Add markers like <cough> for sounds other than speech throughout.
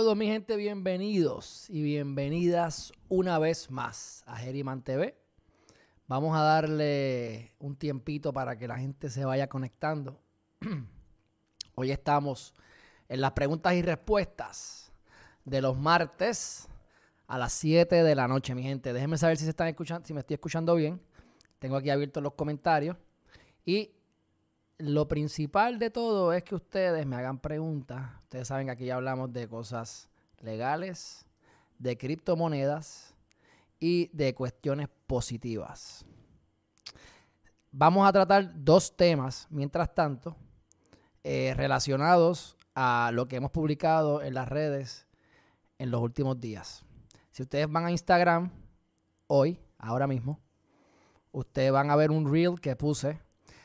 Saludos mi gente, bienvenidos y bienvenidas una vez más a Geriman TV. Vamos a darle un tiempito para que la gente se vaya conectando. <clears throat> Hoy estamos en las preguntas y respuestas de los martes a las 7 de la noche, mi gente. Déjenme saber si se están escuchando, si me estoy escuchando bien. Tengo aquí abiertos los comentarios y lo principal de todo es que ustedes me hagan preguntas. Ustedes saben que aquí ya hablamos de cosas legales, de criptomonedas y de cuestiones positivas. Vamos a tratar dos temas, mientras tanto, eh, relacionados a lo que hemos publicado en las redes en los últimos días. Si ustedes van a Instagram hoy, ahora mismo, ustedes van a ver un reel que puse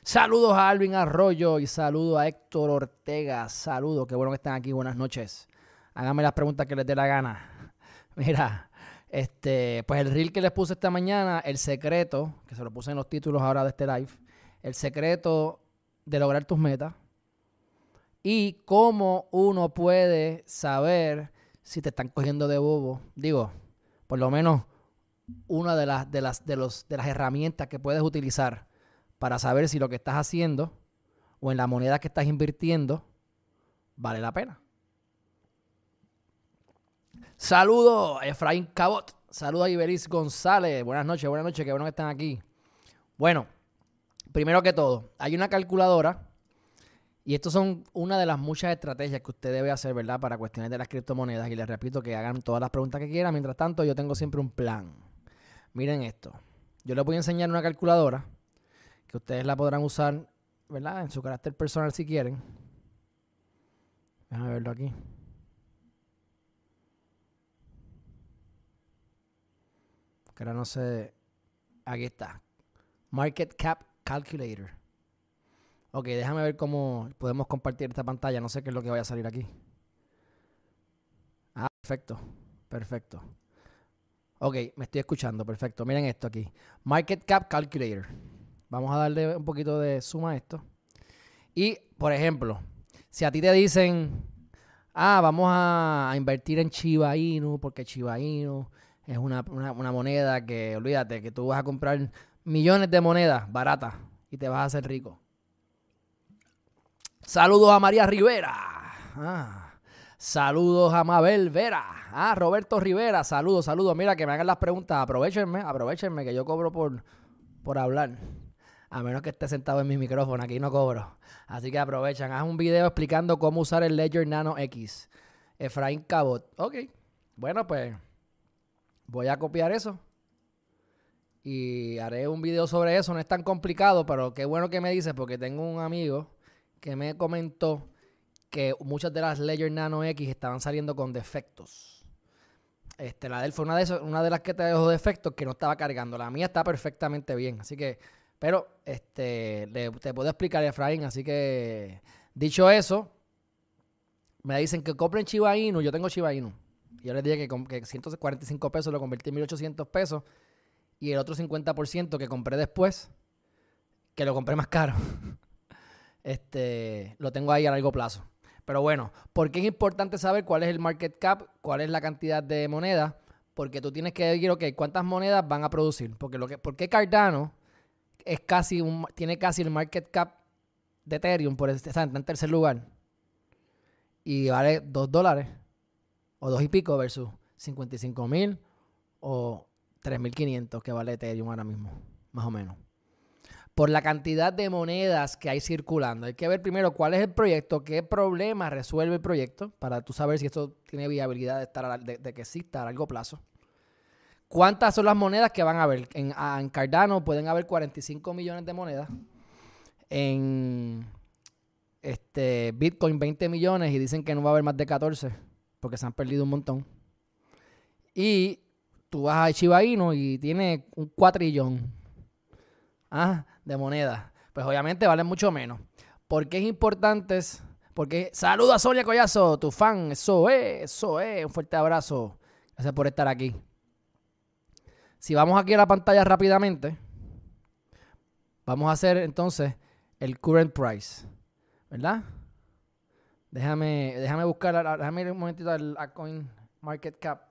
Saludos a Alvin Arroyo y saludos a Héctor Ortega. Saludos, qué bueno que están aquí. Buenas noches. Háganme las preguntas que les dé la gana. <laughs> Mira, este, pues el reel que les puse esta mañana, el secreto, que se lo puse en los títulos ahora de este live, el secreto de lograr tus metas y cómo uno puede saber si te están cogiendo de bobo. Digo, por lo menos una de las, de las, de los, de las herramientas que puedes utilizar para saber si lo que estás haciendo o en la moneda que estás invirtiendo vale la pena. Saludos Efraín Cabot. Saludos a Iberis González. Buenas noches, buenas noches, qué bueno que están aquí. Bueno, primero que todo, hay una calculadora y estas son una de las muchas estrategias que usted debe hacer, ¿verdad? Para cuestiones de las criptomonedas. Y les repito que hagan todas las preguntas que quieran. Mientras tanto, yo tengo siempre un plan. Miren esto. Yo les voy a enseñar una calculadora ustedes la podrán usar, ¿verdad? En su carácter personal si quieren. Déjame verlo aquí. Que ahora no sé. Aquí está. Market Cap Calculator. Ok, déjame ver cómo podemos compartir esta pantalla. No sé qué es lo que vaya a salir aquí. Ah, perfecto. Perfecto. Ok, me estoy escuchando. Perfecto. Miren esto aquí. Market Cap Calculator. Vamos a darle un poquito de suma a esto. Y, por ejemplo, si a ti te dicen, ah, vamos a invertir en Chiba Inu, porque Chiba Inu es una, moneda que, olvídate, que tú vas a comprar millones de monedas baratas y te vas a hacer rico. Saludos a María Rivera. Ah, saludos a Mabel Vera. Ah, Roberto Rivera. Saludos, saludos. Mira, que me hagan las preguntas. Aprovechenme, aprovechenme que yo cobro por, por hablar a menos que esté sentado en mi micrófono, aquí no cobro. Así que aprovechan, haz un video explicando cómo usar el Ledger Nano X. Efraín Cabot. Ok, bueno pues voy a copiar eso y haré un video sobre eso. No es tan complicado, pero qué bueno que me dices porque tengo un amigo que me comentó que muchas de las Ledger Nano X estaban saliendo con defectos. Este, la de él fue una de, una de las que te dejó defectos que no estaba cargando. La mía está perfectamente bien. Así que pero este, te puedo explicar, Efraín. Así que, dicho eso, me dicen que compren Chiba Inu. Yo tengo Chiba Inu. Yo les dije que, que 145 pesos lo convertí en 1800 pesos. Y el otro 50% que compré después, que lo compré más caro, <laughs> este, lo tengo ahí a largo plazo. Pero bueno, ¿por qué es importante saber cuál es el market cap, cuál es la cantidad de moneda? Porque tú tienes que decir, ok, ¿cuántas monedas van a producir? Porque lo que, ¿por qué Cardano es casi un, tiene casi el market cap de Ethereum, por está en tercer lugar. Y vale 2 dólares o 2 y pico versus 55 mil o 3.500 que vale Ethereum ahora mismo, más o menos. Por la cantidad de monedas que hay circulando. Hay que ver primero cuál es el proyecto, qué problema resuelve el proyecto, para tú saber si esto tiene viabilidad de, estar de que exista a largo plazo. ¿Cuántas son las monedas que van a haber? En, Cardano pueden haber 45 millones de monedas. En este, Bitcoin 20 millones y dicen que no va a haber más de 14 porque se han perdido un montón. Y tú vas a Shiba y tiene un cuatrillón ah, de monedas. Pues obviamente valen mucho menos. ¿Por qué es importante? Porque saluda a Sonia Collazo, tu fan. Eso es, eso es. Un fuerte abrazo. Gracias por estar aquí. Si vamos aquí a la pantalla rápidamente, vamos a hacer entonces el current price, ¿verdad? Déjame, déjame buscar, déjame ir un momentito al Coin Market Cap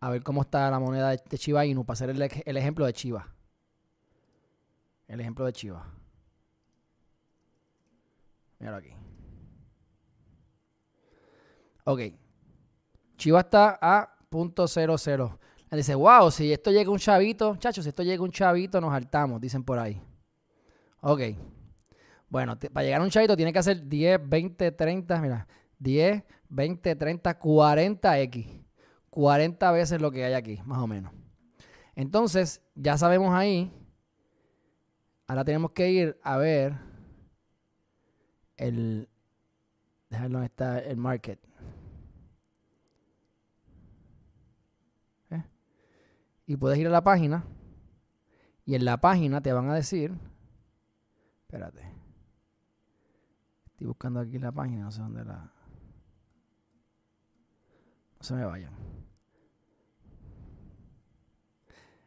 a ver cómo está la moneda de, Chiva Inu para hacer el, el ejemplo de Chiva. El ejemplo de Chiva. Míralo aquí. Ok. Chiva está a .00. Dice, wow, si esto llega un chavito, chachos, si esto llega un chavito, nos saltamos, dicen por ahí. Ok. Bueno, para llegar a un chavito tiene que hacer 10, 20, 30, mira, 10, 20, 30, 40x. 40 veces lo que hay aquí, más o menos. Entonces, ya sabemos ahí. Ahora tenemos que ir a ver el. Donde está el market. Y puedes ir a la página. Y en la página te van a decir. Espérate. Estoy buscando aquí la página, no sé dónde la. No se me vayan.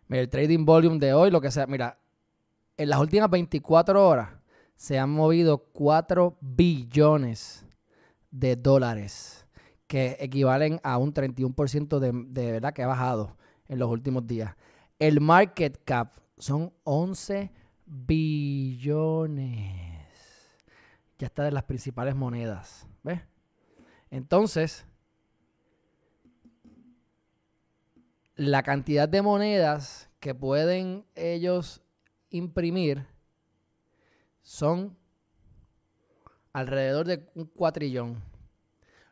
Mira, el trading volume de hoy, lo que sea. Mira, en las últimas 24 horas se han movido 4 billones de dólares, que equivalen a un 31% de, de verdad que ha bajado en los últimos días. El market cap son 11 billones ya está de las principales monedas. ¿Ves? Entonces, la cantidad de monedas que pueden ellos imprimir son alrededor de un cuatrillón.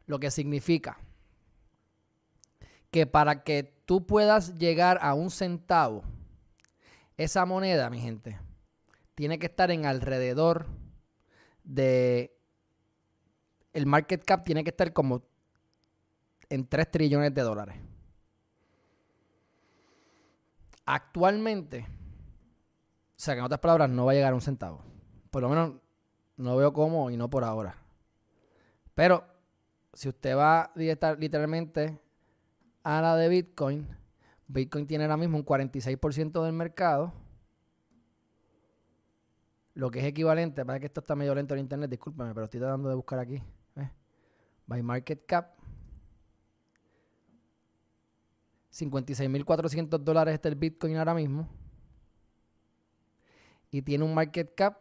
Lo que significa que para que tú puedas llegar a un centavo, esa moneda, mi gente, tiene que estar en alrededor de el market cap tiene que estar como en 3 trillones de dólares. Actualmente, o sea que en otras palabras, no va a llegar a un centavo. Por lo menos no veo cómo y no por ahora. Pero si usted va literalmente a la de Bitcoin, Bitcoin tiene ahora mismo un 46% del mercado lo que es equivalente, para que esto está medio lento en internet, discúlpame, pero estoy tratando de buscar aquí. ¿eh? By market cap. 56.400 dólares está el Bitcoin ahora mismo. Y tiene un market cap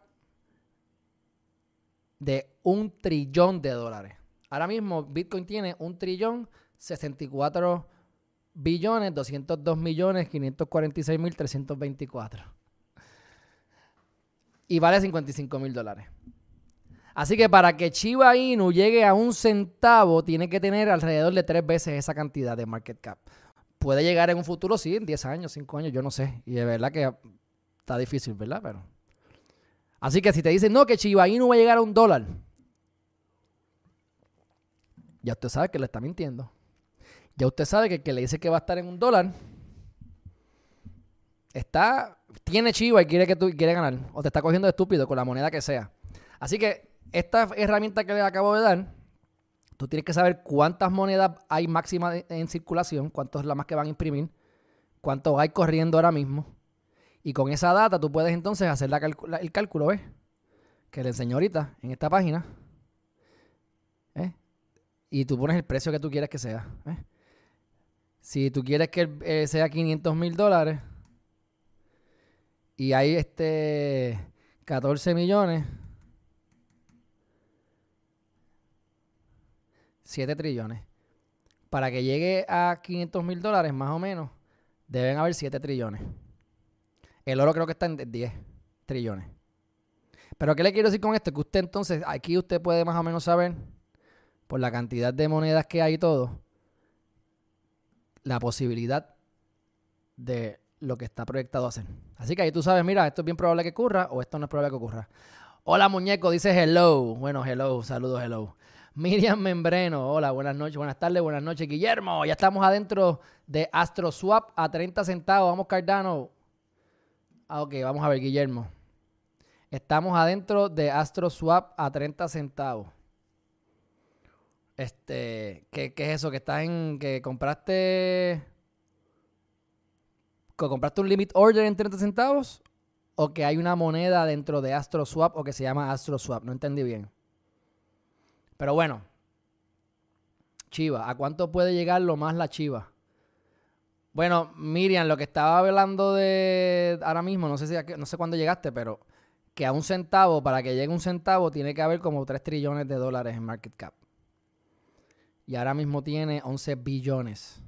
de un trillón de dólares. Ahora mismo Bitcoin tiene un trillón 64 billones 202 millones 546 mil 324 y vale 55 mil dólares. Así que para que Chiba Inu llegue a un centavo, tiene que tener alrededor de tres veces esa cantidad de market cap. Puede llegar en un futuro, sí, en 10 años, 5 años, yo no sé. Y de verdad que está difícil, ¿verdad? Pero. Así que si te dicen, no, que Chiba Inu va a llegar a un dólar, ya usted sabe que le está mintiendo. Ya usted sabe que el que le dice que va a estar en un dólar está tiene chiva y quiere que tú quiere ganar o te está cogiendo de estúpido con la moneda que sea. Así que esta herramienta que le acabo de dar, tú tienes que saber cuántas monedas hay máxima en circulación, cuántas es la más que van a imprimir, cuánto hay corriendo ahora mismo. Y con esa data tú puedes entonces hacer el cálculo, ¿ves? Que le enseño ahorita en esta página. ¿eh? Y tú pones el precio que tú quieres que sea. Si tú quieres que eh, sea 500 mil dólares, y hay este 14 millones. 7 trillones. Para que llegue a 500 mil dólares, más o menos, deben haber 7 trillones. El oro creo que está en 10 trillones. Pero ¿qué le quiero decir con esto? Que usted entonces, aquí usted puede más o menos saber, por la cantidad de monedas que hay y todo, la posibilidad de lo que está proyectado hacer. Así que ahí tú sabes, mira, esto es bien probable que ocurra o esto no es probable que ocurra. Hola muñeco, dice hello. Bueno, hello, saludos, hello. Miriam Membreno, hola, buenas noches, buenas tardes, buenas noches. Guillermo, ya estamos adentro de AstroSwap a 30 centavos. Vamos, Cardano. Ah, ok, vamos a ver, Guillermo. Estamos adentro de AstroSwap a 30 centavos. Este, ¿qué, ¿qué, es eso? Que estás en, que compraste que compraste un limit order en 30 centavos o que hay una moneda dentro de AstroSwap o que se llama AstroSwap. No entendí bien. Pero bueno, Chiva. ¿A cuánto puede llegar lo más la chiva? Bueno, Miriam, lo que estaba hablando de ahora mismo, no sé si no sé cuándo llegaste, pero que a un centavo, para que llegue un centavo, tiene que haber como 3 trillones de dólares en market cap. Y ahora mismo tiene 11 billones.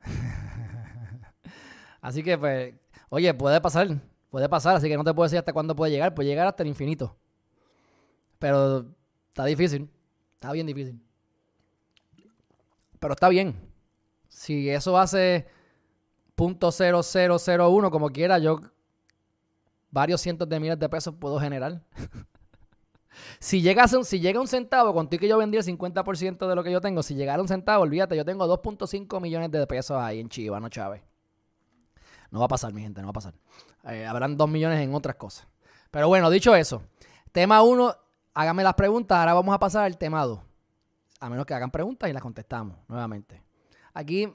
<laughs> así que, pues, oye, puede pasar, puede pasar, así que no te puedo decir hasta cuándo puede llegar, puede llegar hasta el infinito. Pero está difícil, está bien difícil. Pero está bien si eso hace .0001 como quiera, yo varios cientos de miles de pesos puedo generar. <laughs> si, llega un, si llega un centavo, contigo que yo vendí el 50% de lo que yo tengo, si llegara un centavo, olvídate, yo tengo 2.5 millones de pesos ahí en Chiva, no Chávez. No va a pasar, mi gente, no va a pasar. Eh, habrán 2 millones en otras cosas. Pero bueno, dicho eso, tema 1, háganme las preguntas, ahora vamos a pasar al tema 2. A menos que hagan preguntas y las contestamos nuevamente. Aquí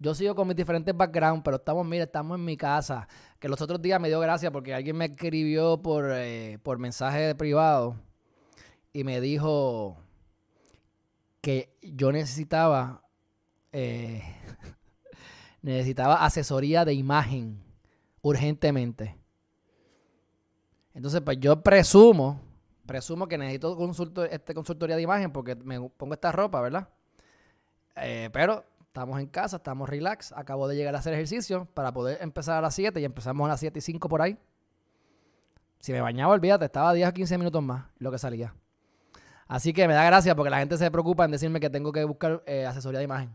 yo sigo con mis diferentes backgrounds, pero estamos, mira, estamos en mi casa. Que los otros días me dio gracia porque alguien me escribió por, eh, por mensaje privado y me dijo que yo necesitaba eh, <laughs> necesitaba asesoría de imagen urgentemente. Entonces, pues yo presumo, presumo que necesito consultor, este consultoría de imagen porque me pongo esta ropa, ¿verdad? Eh, pero estamos en casa, estamos relax. Acabo de llegar a hacer ejercicio para poder empezar a las 7 y empezamos a las 7 y 5 por ahí. Si me bañaba, olvídate, estaba 10 o 15 minutos más lo que salía. Así que me da gracia porque la gente se preocupa en decirme que tengo que buscar eh, asesoría de imagen.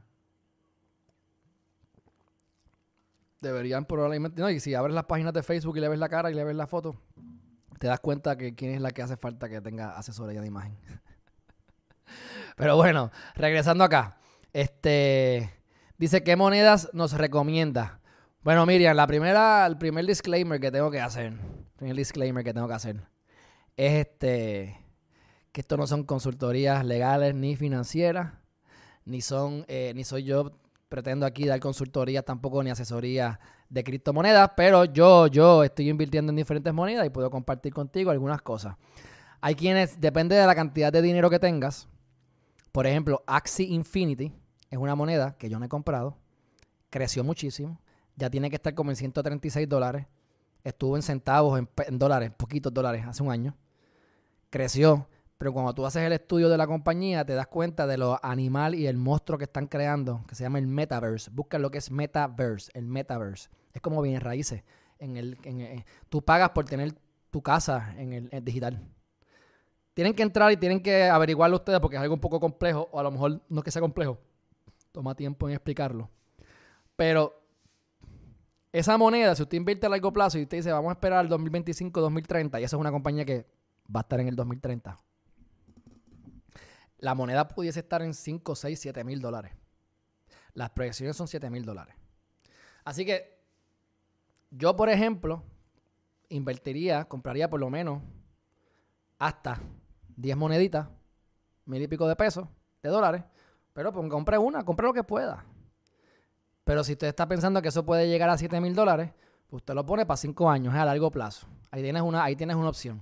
Deberían probablemente. No, y si abres las páginas de Facebook y le ves la cara y le ves la foto, te das cuenta que quién es la que hace falta que tenga asesoría de imagen. <laughs> Pero bueno, regresando acá. Este dice, ¿qué monedas nos recomienda? Bueno, Miriam, la primera, el primer disclaimer que tengo que hacer, el primer disclaimer que tengo que hacer, es este que esto no son consultorías legales ni financieras, ni son, eh, ni soy yo pretendo aquí dar consultorías tampoco ni asesoría de criptomonedas, pero yo, yo estoy invirtiendo en diferentes monedas y puedo compartir contigo algunas cosas. Hay quienes, depende de la cantidad de dinero que tengas, por ejemplo, Axie Infinity, es una moneda que yo no he comprado. Creció muchísimo. Ya tiene que estar como en 136 dólares. Estuvo en centavos, en, dólares, poquitos dólares, hace un año. Creció. Pero cuando tú haces el estudio de la compañía, te das cuenta de lo animal y el monstruo que están creando, que se llama el metaverse. Busca lo que es metaverse, el metaverse. Es como bien raíces. En el, eh, tú pagas por tener tu casa en el digital. Tienen que entrar y tienen que averiguarlo ustedes porque es algo un poco complejo, o a lo mejor no es que sea complejo, Toma tiempo en explicarlo. Pero esa moneda, si usted invierte a largo plazo y usted dice, vamos a esperar al 2025, 2030, y esa es una compañía que va a estar en el 2030, la moneda pudiese estar en 5, 6, 7 mil dólares. Las proyecciones son 7 mil dólares. Así que yo, por ejemplo, invertiría, compraría por lo menos hasta 10 moneditas, mil y pico de pesos, de dólares, pero pues compre una, compre lo que pueda. Pero si usted está pensando que eso puede llegar a 7 mil dólares, pues usted lo pone para 5 años, es a largo plazo. Ahí tienes, una, ahí tienes una opción.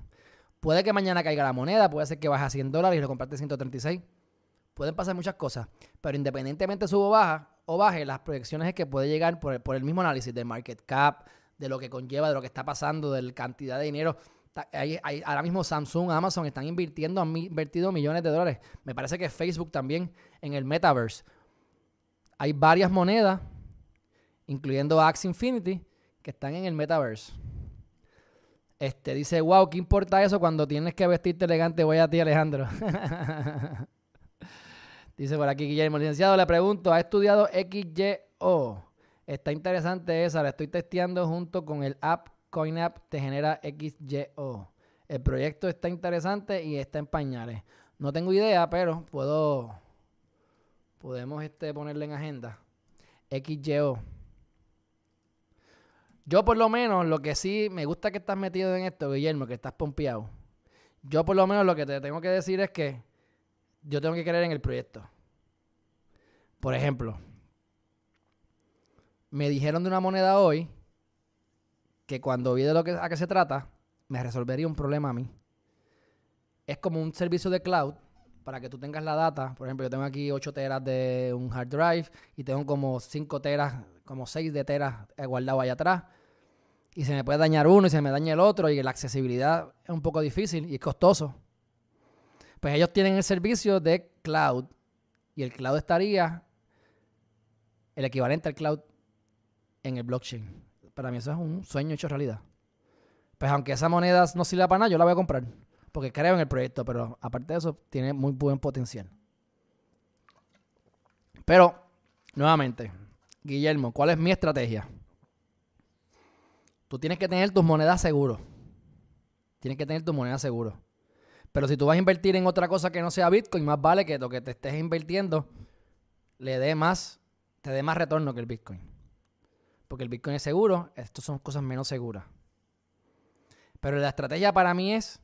Puede que mañana caiga la moneda, puede ser que baje a 100 dólares y lo compraste 136. Pueden pasar muchas cosas, pero independientemente suba o baja o baje, las proyecciones es que puede llegar por, por el mismo análisis del market cap, de lo que conlleva, de lo que está pasando, de la cantidad de dinero ahora mismo Samsung, Amazon están invirtiendo, han invertido millones de dólares. Me parece que Facebook también en el metaverse. Hay varias monedas, incluyendo Axie Infinity, que están en el metaverse. Este dice, wow, ¿qué importa eso cuando tienes que vestirte elegante? Voy a ti, Alejandro. <laughs> dice por aquí Guillermo, licenciado, le pregunto, ¿ha estudiado XYO? Está interesante esa, la estoy testeando junto con el app CoinApp te genera XYO. El proyecto está interesante y está en pañales. No tengo idea, pero puedo. Podemos este, ponerle en agenda. XYO. Yo, por lo menos, lo que sí me gusta que estás metido en esto, Guillermo, que estás pompeado. Yo, por lo menos, lo que te tengo que decir es que yo tengo que creer en el proyecto. Por ejemplo, me dijeron de una moneda hoy que cuando vi de lo que, a qué se trata, me resolvería un problema a mí. Es como un servicio de cloud para que tú tengas la data. Por ejemplo, yo tengo aquí 8 teras de un hard drive y tengo como 5 teras, como 6 de teras guardado allá atrás. Y se me puede dañar uno y se me daña el otro y la accesibilidad es un poco difícil y es costoso. Pues ellos tienen el servicio de cloud y el cloud estaría el equivalente al cloud en el blockchain. Para mí eso es un sueño hecho realidad. Pues aunque esa moneda no sirva para nada, yo la voy a comprar porque creo en el proyecto, pero aparte de eso, tiene muy buen potencial. Pero, nuevamente, Guillermo, ¿cuál es mi estrategia? Tú tienes que tener tus monedas seguros. Tienes que tener tus monedas seguros. Pero si tú vas a invertir en otra cosa que no sea Bitcoin, más vale que lo que te estés invirtiendo le dé más, te dé más retorno que el Bitcoin. Porque el Bitcoin es seguro, estas son cosas menos seguras. Pero la estrategia para mí es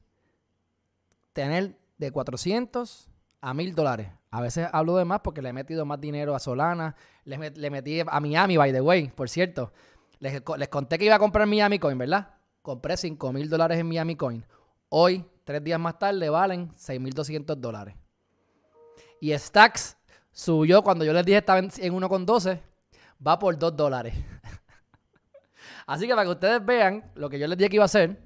tener de 400 a 1000 dólares. A veces hablo de más porque le he metido más dinero a Solana. Le, metí a Miami, by the way, por cierto. Les, conté que iba a comprar Miami Coin, ¿verdad? Compré 5 mil dólares en Miami Coin. Hoy, tres días más tarde, valen 6.200 dólares. Y Stacks subió cuando yo les dije estaba en 1,12, va por 2 dólares. Así que para que ustedes vean lo que yo les dije que iba a hacer,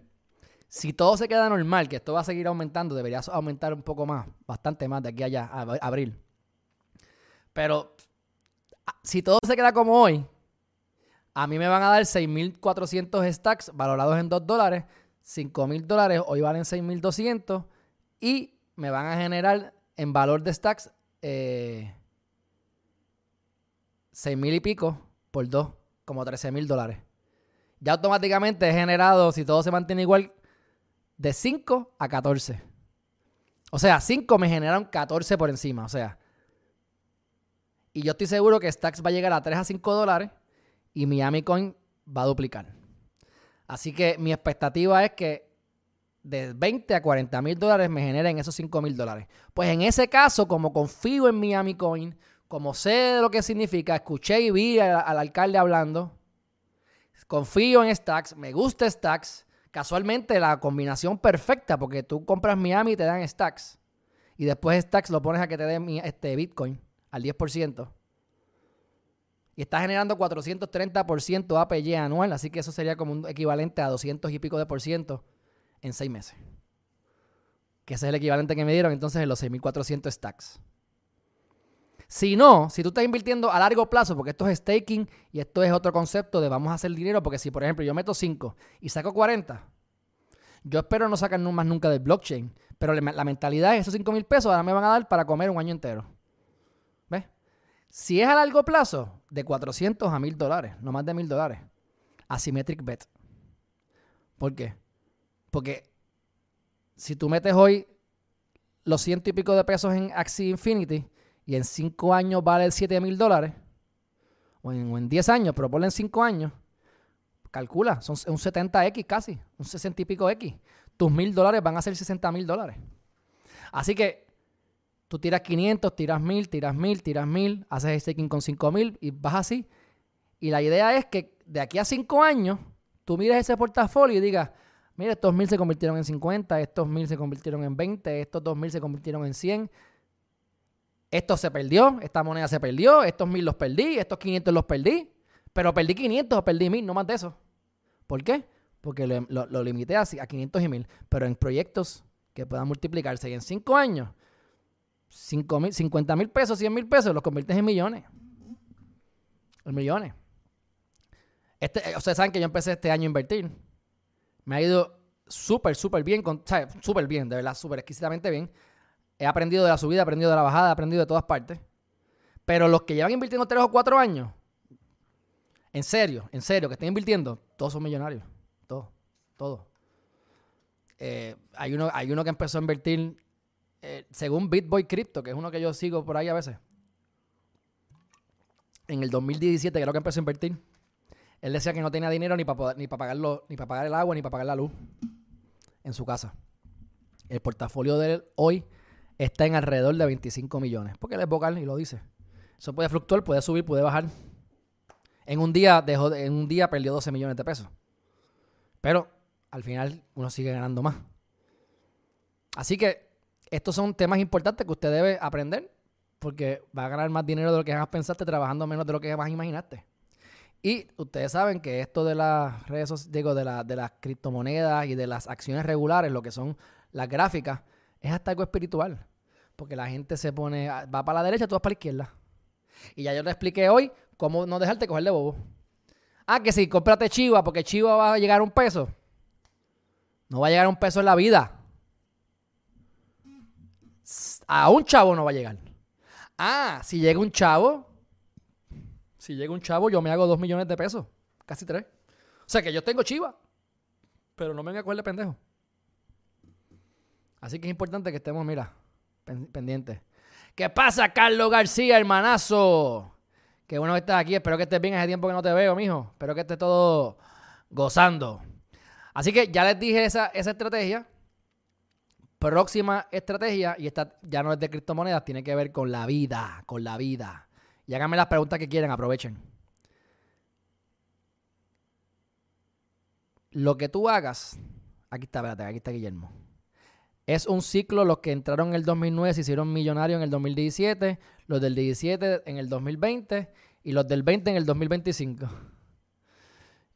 si todo se queda normal, que esto va a seguir aumentando, debería aumentar un poco más, bastante más de aquí a allá, a abril. Pero si todo se queda como hoy, a mí me van a dar 6.400 stacks valorados en 2 dólares, 5.000 dólares hoy valen 6.200 y me van a generar en valor de stacks eh, 6.000 y pico por 2, como 13.000 dólares. Ya automáticamente he generado, si todo se mantiene igual, de 5 a 14. O sea, 5 me generan 14 por encima. O sea, y yo estoy seguro que Stacks va a llegar a 3 a 5 dólares y Miami Coin va a duplicar. Así que mi expectativa es que de 20 a 40 mil dólares me generen esos 5 mil dólares. Pues en ese caso, como confío en Miami Coin, como sé de lo que significa, escuché y vi al alcalde hablando, confío en Stacks, me gusta Stacks, casualmente la combinación perfecta, porque tú compras Miami y te dan stacks. Y después stacks lo pones a que te den este Bitcoin al 10%. Y está generando 430% APY anual, así que eso sería como un equivalente a 200 y pico de por ciento en seis meses. Que ese es el equivalente que me dieron entonces en los 6.400 stacks. Si no, si tú estás invirtiendo a largo plazo, porque esto es staking y esto es otro concepto de vamos a hacer dinero, porque si por ejemplo yo meto 5 y saco 40, yo espero no sacar más nunca del blockchain, pero la mentalidad es esos 5 mil pesos ahora me van a dar para comer un año entero. ¿Ves? Si es a largo plazo, de 400 a 1000 dólares, no más de 1000 dólares. Asymmetric bet. ¿Por qué? Porque si tú metes hoy los ciento y pico de pesos en Axie Infinity, y en 5 años vale 7 mil dólares, o en, 10 años, pero ponle en 5 años, calcula, son un 70X casi, un 60 y pico X. Tus mil dólares van a ser 60 mil dólares. Así que tú tiras 500, tiras 1000, tiras 1000, tiras 1000, haces staking con 5000 y vas así. Y la idea es que de aquí a 5 años, tú mires ese portafolio y digas, mira, estos 1000 se convirtieron en 50, estos 1000 se convirtieron en 20, estos 2000 se convirtieron en 100 esto se perdió, esta moneda se perdió, estos mil los perdí, estos 500 los perdí, pero perdí 500 o perdí mil, no más de eso. ¿Por qué? Porque lo, limité a, 500 y mil, pero en proyectos que puedan multiplicarse y en 5 años, 5 50 mil pesos, 100 mil pesos, los conviertes en millones. En millones. Este, eh, ustedes saben que yo empecé este año a invertir. Me ha ido súper, súper bien, súper bien, de verdad, súper exquisitamente bien. He aprendido de la subida, he aprendido de la bajada, he aprendido de todas partes. Pero los que llevan invirtiendo tres o cuatro años, en serio, en serio, que estén invirtiendo, todos son millonarios. Todos, todos. Eh, hay, uno, hay uno que empezó a invertir, eh, según BitBoy Crypto, que es uno que yo sigo por ahí a veces. En el 2017 creo que empezó a invertir. Él decía que no tenía dinero ni para ni para pagarlo, ni para pagar el agua, ni para pagar la luz en su casa. El portafolio de él hoy está en alrededor de 25 millones. Porque él es vocal y lo dice. Eso puede fluctuar, puede subir, puede bajar. En un día dejó, en un día perdió 12 millones de pesos. Pero al final uno sigue ganando más. Así que estos son temas importantes que usted debe aprender porque va a ganar más dinero de lo que jamás pensaste trabajando menos de lo que jamás imaginaste. Y ustedes saben que esto de las redes digo, de, de las criptomonedas y de las acciones regulares, lo que son las gráficas, es hasta algo espiritual. Porque la gente se pone, va para la derecha, tú vas para la izquierda. Y ya yo te expliqué hoy cómo no dejarte coger de bobo. Ah, que si cómprate Chiva, porque Chiva va a llegar a un peso. No va a llegar a un peso en la vida. A un chavo no va a llegar. Ah, si llega un chavo, si llega un chavo, yo me hago dos millones de pesos. Casi tres. O sea que yo tengo chiva. Pero no me venga a coger de pendejo. Así que es importante que estemos, mira, pendientes. ¿Qué pasa, Carlos García, hermanazo? Qué bueno que estás aquí. Espero que estés bien hace tiempo que no te veo, mijo. Espero que estés todo gozando. Así que ya les dije esa, esa estrategia. Próxima estrategia, y esta ya no es de criptomonedas, tiene que ver con la vida, con la vida. Y háganme las preguntas que quieran, aprovechen. Lo que tú hagas, aquí está, espérate, aquí está Guillermo. Es un ciclo, los que entraron en el 2009 se hicieron millonarios en el 2017, los del 17 en el 2020 y los del 20 en el 2025.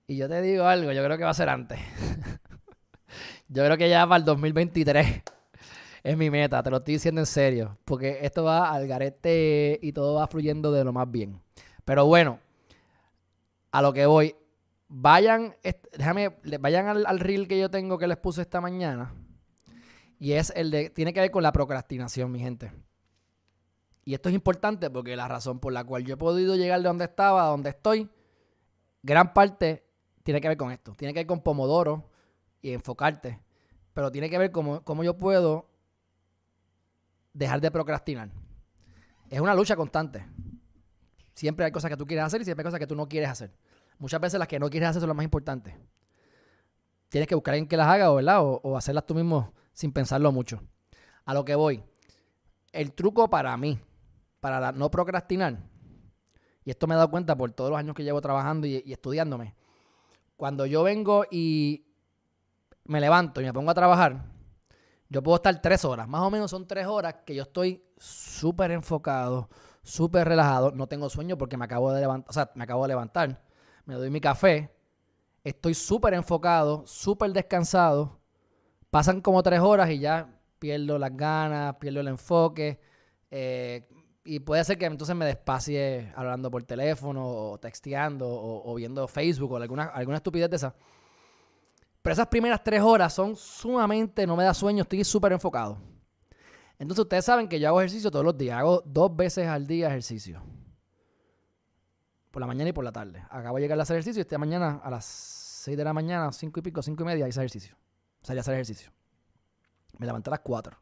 Y yo te digo algo, yo creo que va a ser antes. <laughs> yo creo que ya para el 2023 es mi meta, te lo estoy diciendo en serio, porque esto va al garete y todo va fluyendo de lo más bien. Pero bueno, a lo que voy, vayan, déjame, vayan al, al reel que yo tengo que les puse esta mañana. Y es el de, tiene que ver con la procrastinación, mi gente. Y esto es importante porque la razón por la cual yo he podido llegar de donde estaba a donde estoy, gran parte tiene que ver con esto. Tiene que ver con Pomodoro y enfocarte. Pero tiene que ver con cómo yo puedo dejar de procrastinar. Es una lucha constante. Siempre hay cosas que tú quieres hacer y siempre hay cosas que tú no quieres hacer. Muchas veces las que no quieres hacer son las más importantes. Tienes que buscar a alguien que las haga, ¿verdad? O, o hacerlas tú mismo sin pensarlo mucho. A lo que voy. El truco para mí, para no procrastinar, y esto me he dado cuenta por todos los años que llevo trabajando y estudiándome, cuando yo vengo y me levanto y me pongo a trabajar, yo puedo estar tres horas, más o menos son tres horas que yo estoy súper enfocado, súper relajado, no tengo sueño porque me acabo de levantar, o sea, me acabo de levantar, me doy mi café, estoy súper enfocado, súper descansado, pasan como tres horas y ya pierdo las ganas, pierdo el enfoque, eh, y puede ser que entonces me despacie hablando por teléfono o texteando o, viendo Facebook o alguna, alguna estupidez de esa. Pero esas primeras tres horas son sumamente, no me da sueño, estoy súper enfocado. Entonces ustedes saben que yo hago ejercicio todos los días, hago dos veces al día ejercicio. Por la mañana y por la tarde. Acabo de llegar a hacer ejercicio y esta mañana a las seis de la mañana, cinco y pico, cinco y media hice ejercicio. Salí a hacer ejercicio. Me levanté a las cuatro.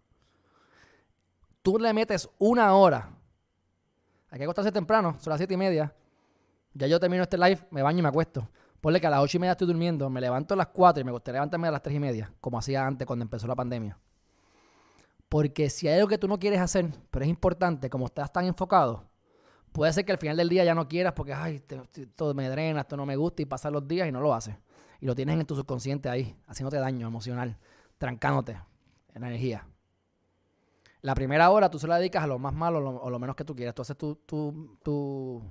Tú le metes una hora. Hay que acostarse temprano, son las siete y media. Ya yo termino este live, me baño y me acuesto. Ponle que a las ocho y media estoy durmiendo, me levanto a las cuatro y me gustaría levantarme a las tres y media, como hacía antes cuando empezó la pandemia. Porque si hay algo que tú no quieres hacer, pero es importante, como estás tan enfocado, puede ser que al final del día ya no quieras porque, ay, esto me drena, esto no me gusta y pasan los días y no lo haces. Y lo tienes en tu subconsciente ahí, haciéndote daño emocional, trancándote en energía. La primera hora tú se la dedicas a lo más malo o lo, menos que tú quieras. Tú haces tu, tu, tu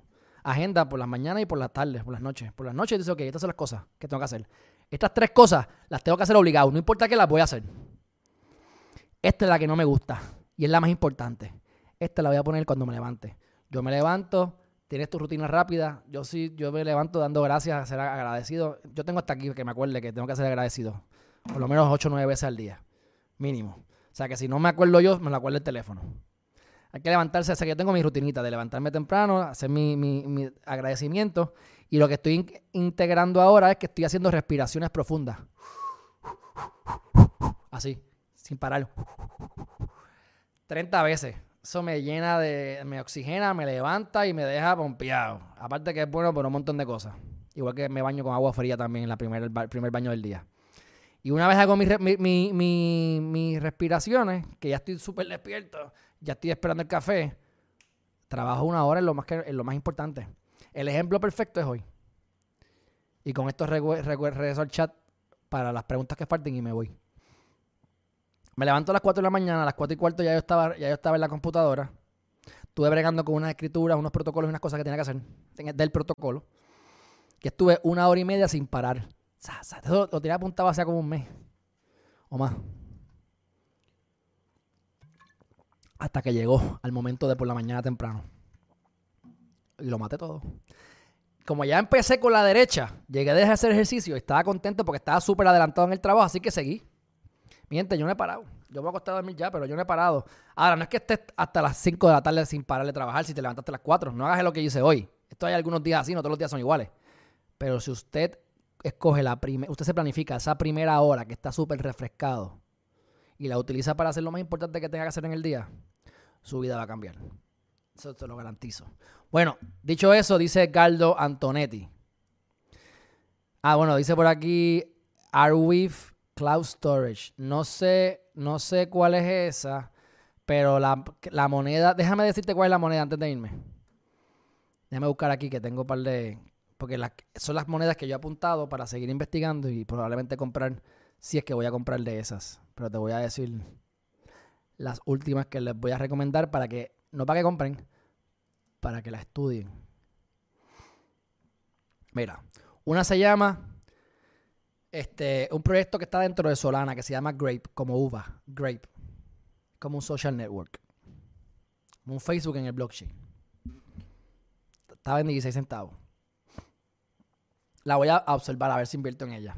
agenda por las mañanas y por las tardes, por las noches. Por las noches dices, ok, estas son las cosas que tengo que hacer. Estas tres cosas las tengo que hacer obligado, no importa que las voy a hacer. Esta es la que no me gusta y es la más importante. Esta la voy a poner cuando me levante. Yo me levanto, tienes tu rutina rápida. Yo sí, yo me levanto dando gracias, ser agradecido. Yo tengo hasta aquí que me acuerde que tengo que ser agradecido. Por lo menos 8 o 9 veces al día. Mínimo. O sea que si no me acuerdo yo, me lo acuerdo el teléfono. Hay que levantarse, o sea, yo tengo mi rutinita de levantarme temprano, hacer mi, mi, agradecimiento. Y lo que estoy integrando ahora es que estoy haciendo respiraciones profundas. Así, sin parar. 30 veces. Eso me llena de. me oxigena, me levanta y me deja pompeado. Aparte que es bueno por un montón de cosas. Igual que me baño con agua fría también en la primer, el primer baño del día. Y una vez hago mis mi, respiraciones, que ya estoy súper despierto, ya estoy esperando el café, trabajo una hora en lo más, que, en lo más importante. El ejemplo perfecto es hoy. Y con esto regreso al chat para las preguntas que falten y me voy. Me levanto a las 4 de la mañana, a las 4 y cuarto ya yo estaba, ya yo estaba en la computadora. Estuve bregando con unas escrituras, unos protocolos y unas cosas que tenía que hacer del protocolo. Que estuve una hora y media sin parar. Lo tenía apuntado hace como un mes o más. Hasta que llegó al momento de por la mañana temprano. Y lo maté todo. Como ya empecé con la derecha, llegué a hacer ejercicio y estaba contento porque estaba súper adelantado en el trabajo, así que seguí. Yo no he parado. Yo me he acostado a dormir ya, pero yo no he parado. Ahora, no es que estés hasta las 5 de la tarde sin parar de trabajar si te levantaste a las 4. No hagas lo que hice hoy. Esto hay algunos días así, no todos los días son iguales. Pero si usted escoge la primera, usted se planifica esa primera hora que está súper refrescado y la utiliza para hacer lo más importante que tenga que hacer en el día, su vida va a cambiar. Eso te lo garantizo. Bueno, dicho eso, dice Galdo Antonetti. Ah, bueno, dice por aquí Arweave Cloud Storage. No sé, no sé cuál es esa, pero la, la, moneda, déjame decirte cuál es la moneda antes de irme. Déjame buscar aquí que tengo un par de, porque son las monedas que yo he apuntado para seguir investigando y probablemente comprar, si es que voy a comprar de esas. Pero te voy a decir las últimas que les voy a recomendar para que, no para que compren, para que la estudien. Mira, una se llama, este, un proyecto que está dentro de Solana que se llama Grape, como uva, Grape, como un social network, como un Facebook en el blockchain. Estaba en 16 centavos la voy a observar a ver si invierto en ella.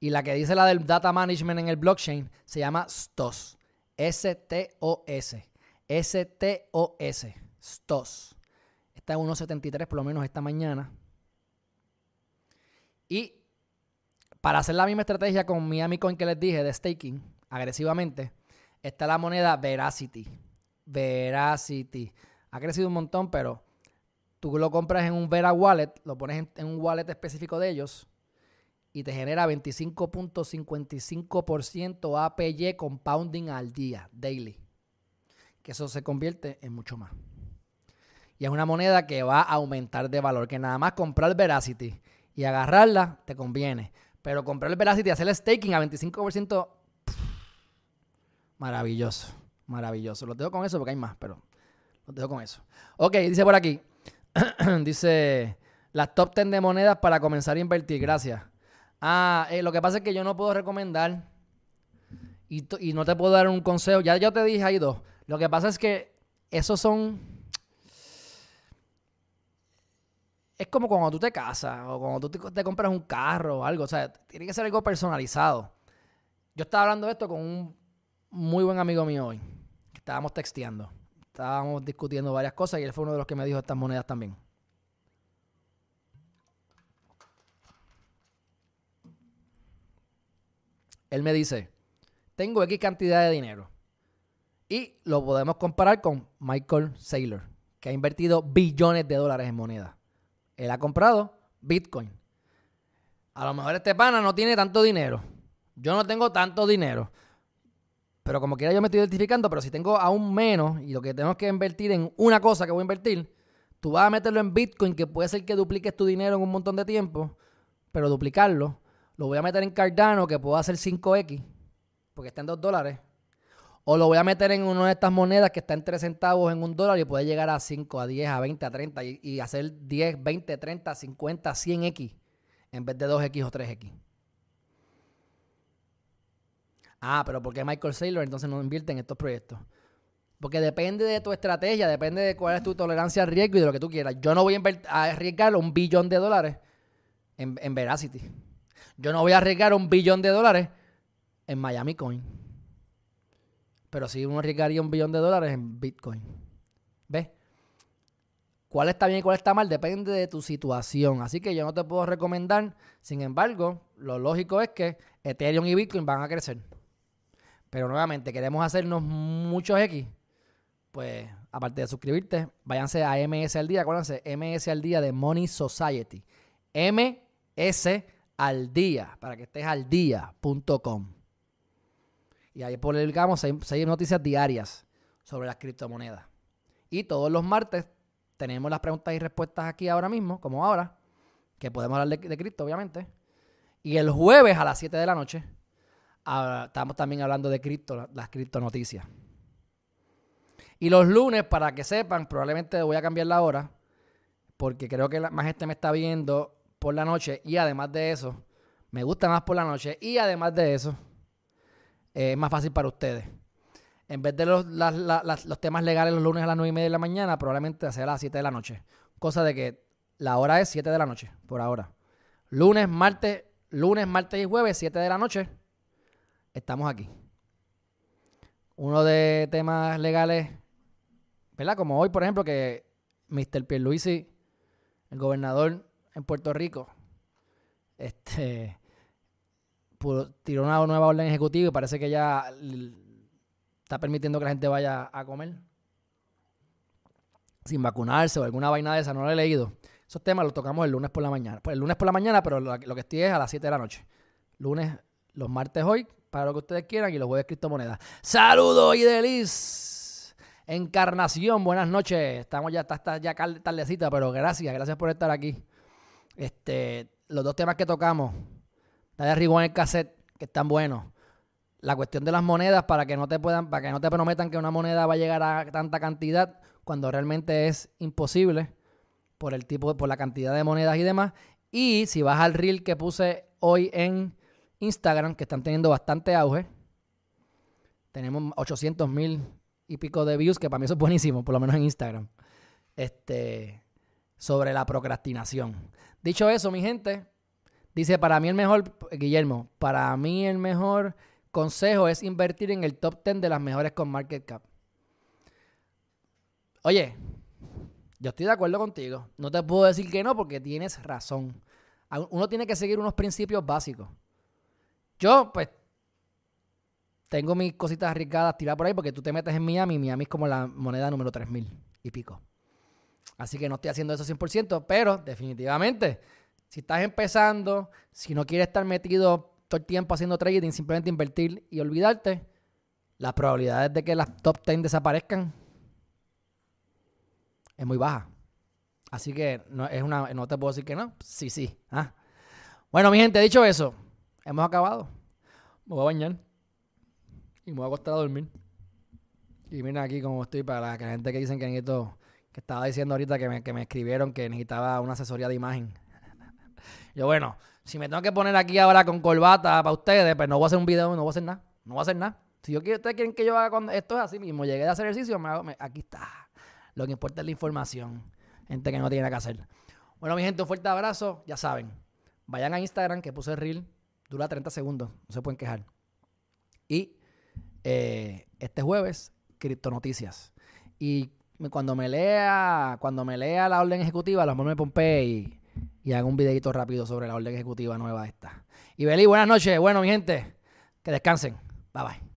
Y la que dice la del data management en el blockchain se llama STOS. S-T-O-S. S-T-O-S. STOS. Está en 1.73 por lo menos esta mañana. Y para hacer la misma estrategia con Miami Coin que les dije de staking agresivamente, está la moneda Veracity. Veracity. Ha crecido un montón, pero Tú lo compras en un Vera Wallet, lo pones en, un wallet específico de ellos y te genera 25.55% APY compounding al día, daily. Que eso se convierte en mucho más. Y es una moneda que va a aumentar de valor, que nada más comprar Veracity y agarrarla te conviene. Pero comprar el Veracity y hacer el staking a 25%, maravilloso, maravilloso. Lo dejo con eso porque hay más, pero lo dejo con eso. Ok, dice por aquí. <clears throat> Dice, las top 10 de monedas para comenzar a invertir. Gracias. Ah, eh, lo que pasa es que yo no puedo recomendar y, y, no te puedo dar un consejo. Ya yo te dije ahí dos. Lo que pasa es que esos son... Es como cuando tú te casas o cuando tú te, compras un carro o algo. O sea, tiene que ser algo personalizado. Yo estaba hablando de esto con un muy buen amigo mío hoy. estábamos texteando estábamos discutiendo varias cosas y él fue uno de los que me dijo estas monedas también. Él me dice, tengo X cantidad de dinero y lo podemos comparar con Michael Saylor, que ha invertido billones de dólares en monedas. Él ha comprado Bitcoin. A lo mejor este pana no tiene tanto dinero. Yo no tengo tanto dinero. Pero como quiera yo me estoy identificando, pero si tengo aún menos y lo que tengo que invertir en una cosa que voy a invertir, tú vas a meterlo en Bitcoin, que puede ser que dupliques tu dinero en un montón de tiempo, pero duplicarlo, lo voy a meter en Cardano, que puedo hacer 5X, porque está en 2 dólares. O lo voy a meter en una de estas monedas que está en 3 centavos en un dólar y puede llegar a 5, a 10, a 20, a 30 y, hacer 10, 20, 30, 50, 100X en vez de 2X o 3X. Ah, pero ¿por qué Michael Saylor entonces no invierte en estos proyectos? Porque depende de tu estrategia, depende de cuál es tu tolerancia al riesgo y de lo que tú quieras. Yo no voy a, arriesgar un billón de dólares en, en, Veracity. Yo no voy a arriesgar un billón de dólares en Miami Coin. Pero sí uno arriesgaría un billón de dólares en Bitcoin. ¿Ves? ¿Cuál está bien y cuál está mal? Depende de tu situación. Así que yo no te puedo recomendar. Sin embargo, lo lógico es que Ethereum y Bitcoin van a crecer. Pero nuevamente, queremos hacernos muchos X. Pues, aparte de suscribirte, váyanse a MS al día. Acuérdense, MS al día de Money Society. MS al día, para que estés al día.com. Y ahí publicamos seis, seis noticias diarias sobre las criptomonedas. Y todos los martes tenemos las preguntas y respuestas aquí ahora mismo, como ahora, que podemos hablar de, cripto, obviamente. Y el jueves a las 7 de la noche estamos también hablando de cripto, las criptonoticias. Y los lunes, para que sepan, probablemente voy a cambiar la hora, porque creo que más gente me está viendo por la noche y además de eso, me gusta más por la noche y además de eso, es más fácil para ustedes. En vez de los, los, temas legales los lunes a las 9 y media de la mañana, probablemente sea a las 7 de la noche. Cosa de que la hora es 7 de la noche, por ahora. Lunes, martes, lunes, martes y jueves, 7 de la noche, estamos aquí. Uno de temas legales, ¿verdad? Como hoy, por ejemplo, que Mr. Pierluisi, el gobernador en Puerto Rico, <laughs> este, tiró una nueva orden ejecutiva y parece que ya está permitiendo que la gente vaya a comer sin vacunarse o alguna vaina de esa, no lo he leído. Esos temas los tocamos el lunes por la mañana. Pues el lunes por la mañana, pero lo, que estoy es a las 7 de la noche. Lunes, los martes hoy, para lo que ustedes quieran, y los jueves criptomonedas. Saludos y delis. Encarnación, buenas noches. Estamos ya, está, ya tardecita, pero gracias, gracias por estar aquí. Este, los dos temas que tocamos, dale en el cassette, que están buenos la cuestión de las monedas para que no te puedan, para que no te prometan que una moneda va a llegar a tanta cantidad cuando realmente es imposible por el tipo, por la cantidad de monedas y demás. Y si vas al reel que puse hoy en Instagram, que están teniendo bastante auge, tenemos 800 mil y pico de views, que para mí eso es buenísimo, por lo menos en Instagram. Este, sobre la procrastinación. Dicho eso, mi gente, dice, para mí el mejor, Guillermo, para mí el mejor consejo es invertir en el top 10 de las mejores con market cap. Oye, yo estoy de acuerdo contigo. No te puedo decir que no porque tienes razón. Uno tiene que seguir unos principios básicos. Yo, pues, tengo mis cositas arriesgadas tiradas por ahí porque tú te metes en Miami. Miami es como la moneda número 3000 y pico. Así que no estoy haciendo eso 100%, pero definitivamente, si estás empezando, si no quieres estar metido todo el tiempo haciendo trading, simplemente invertir y olvidarte, las probabilidades de que las top 10 desaparezcan es muy baja. Así que no, es una, no te puedo decir que no. Sí, sí. ¿ah? Bueno, mi gente, dicho eso, hemos acabado. Me voy a bañar. Y me voy a acostar a dormir. Y mira aquí como estoy para la gente que dicen que necesito, que estaba diciendo ahorita que me, que me escribieron que necesitaba una asesoría de imagen. Yo, bueno, si me tengo que poner aquí ahora con corbata para ustedes, pues no voy a hacer un video, no voy a hacer nada. No voy a hacer nada. Si yo quiero, ustedes quieren que yo haga cuando esto es así mismo, llegué a hacer ejercicio, me hago, aquí está. Lo que importa es la información. Gente que no tiene nada que hacer. Bueno, mi gente, un fuerte abrazo. Ya saben, vayan a Instagram que puse el reel. Dura 30 segundos. No se pueden quejar. Y eh, este jueves, Criptonoticias. Y cuando me lea, cuando me lea la orden ejecutiva, a lo mejor me pompe y hago un videito rápido sobre la orden ejecutiva nueva esta. Y Beli, buenas noches. Bueno, mi gente, que descansen. Bye bye.